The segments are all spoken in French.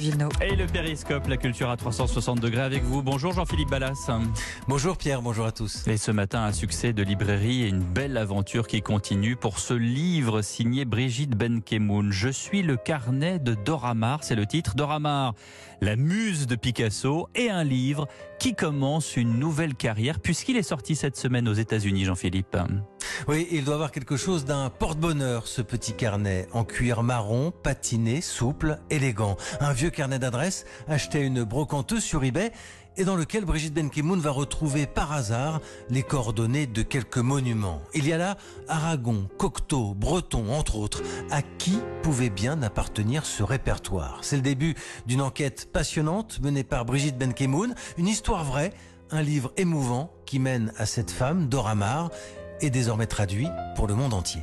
Et le périscope, la culture à 360 degrés avec vous. Bonjour Jean-Philippe Ballas. Bonjour Pierre, bonjour à tous. Et ce matin, un succès de librairie et une belle aventure qui continue pour ce livre signé Brigitte Benkemoun. Je suis le carnet de Doramar, c'est le titre. Doramar, la muse de Picasso et un livre qui commence une nouvelle carrière puisqu'il est sorti cette semaine aux États-Unis, Jean-Philippe. Oui, il doit avoir quelque chose d'un porte-bonheur, ce petit carnet, en cuir marron, patiné, souple, élégant. Un vieux carnet d'adresses acheté à une brocanteuse sur eBay et dans lequel Brigitte Benkemoun va retrouver par hasard les coordonnées de quelques monuments. Il y a là Aragon, Cocteau, Breton, entre autres. À qui pouvait bien appartenir ce répertoire C'est le début d'une enquête passionnante menée par Brigitte Benkemoun, une histoire vraie, un livre émouvant qui mène à cette femme, Dora Maar, est désormais traduit pour le monde entier.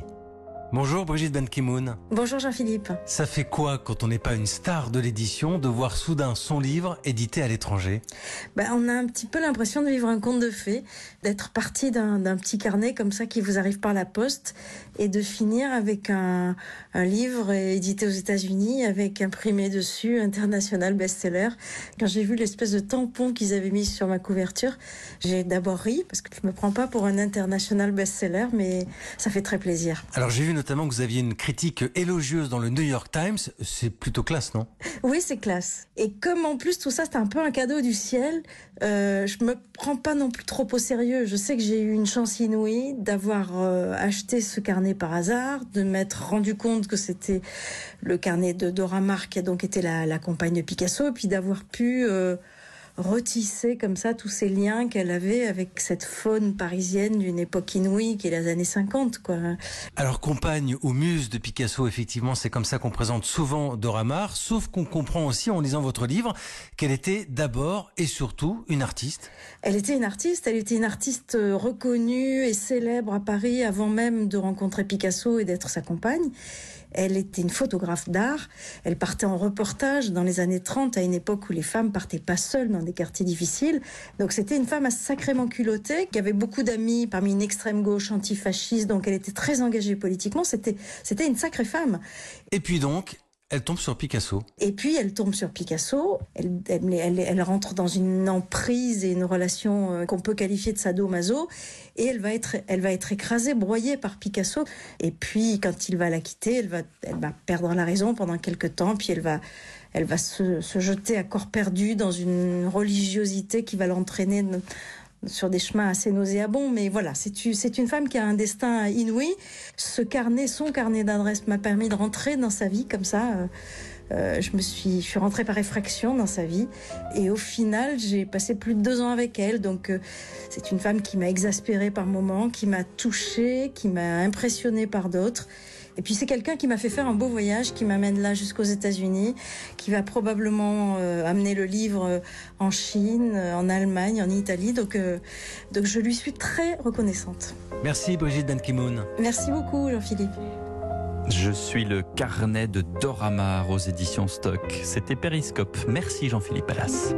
Bonjour Brigitte Benkimoun. Bonjour Jean-Philippe. Ça fait quoi quand on n'est pas une star de l'édition de voir soudain son livre édité à l'étranger? Ben, On a un petit peu l'impression de vivre un conte de fées, d'être parti d'un petit carnet comme ça qui vous arrive par la poste et de finir avec un, un livre édité aux États-Unis avec imprimé dessus international best-seller. Quand j'ai vu l'espèce de tampon qu'ils avaient mis sur ma couverture, j'ai d'abord ri parce que je me prends pas pour un international best-seller, mais ça fait très plaisir. Alors j'ai vu notamment que vous aviez une critique élogieuse dans le New York Times. C'est plutôt classe, non? Oui, c'est classe. Et comme en plus tout ça, c'est un peu un cadeau du ciel, euh, je me prends pas non plus trop au sérieux. Je sais que j'ai eu une chance inouïe d'avoir euh, acheté ce carnet par hasard, de m'être rendu compte que c'était le carnet de Dora Maar qui a donc été la, compagne de Picasso, et puis d'avoir pu euh, retisser comme ça tous ces liens qu'elle avait avec cette faune parisienne d'une époque inouïe qui est les années 50 quoi. Alors compagne ou muse de Picasso effectivement c'est comme ça qu'on présente souvent Dora Maar sauf qu'on comprend aussi en lisant votre livre qu'elle était d'abord et surtout une artiste. Elle était une artiste, elle était une artiste reconnue et célèbre à Paris avant même de rencontrer Picasso et d'être sa compagne. Elle était une photographe d'art. Elle partait en reportage dans les années 30 à une époque où les femmes partaient pas seules dans des quartiers difficiles. Donc c'était une femme sacrément culottée, qui avait beaucoup d'amis parmi une extrême gauche antifasciste, donc elle était très engagée politiquement. C'était, c'était une sacrée femme. Et puis donc, elle tombe sur Picasso. Et puis elle tombe sur Picasso. Elle, elle, elle, rentre dans une emprise et une relation qu'on peut qualifier de sadomaso. Et elle va être, elle va être écrasée, broyée par Picasso. Et puis quand il va la quitter, elle va, elle va perdre la raison pendant quelques temps. Puis elle va, elle va se jeter à corps perdu dans une religiosité qui va l'entraîner sur des chemins assez nauséabonds, mais voilà, c'est une femme qui a un destin inouï. Ce carnet, son carnet d'adresse m'a permis de rentrer dans sa vie comme ça. Euh, je me suis, je suis rentrée par effraction dans sa vie, et au final, j'ai passé plus de deux ans avec elle. Donc, euh, c'est une femme qui m'a exaspérée par moments, qui m'a touchée, qui m'a impressionnée par d'autres. Et puis c'est quelqu'un qui m'a fait faire un beau voyage, qui m'amène là jusqu'aux États-Unis, qui va probablement euh, amener le livre en Chine, en Allemagne, en Italie. Donc, euh, donc je lui suis très reconnaissante. Merci Brigitte Benkimoun. Merci beaucoup Jean-Philippe. Je suis le carnet de Doramar aux éditions Stock. C'était Périscope. Merci Jean-Philippe Pallas.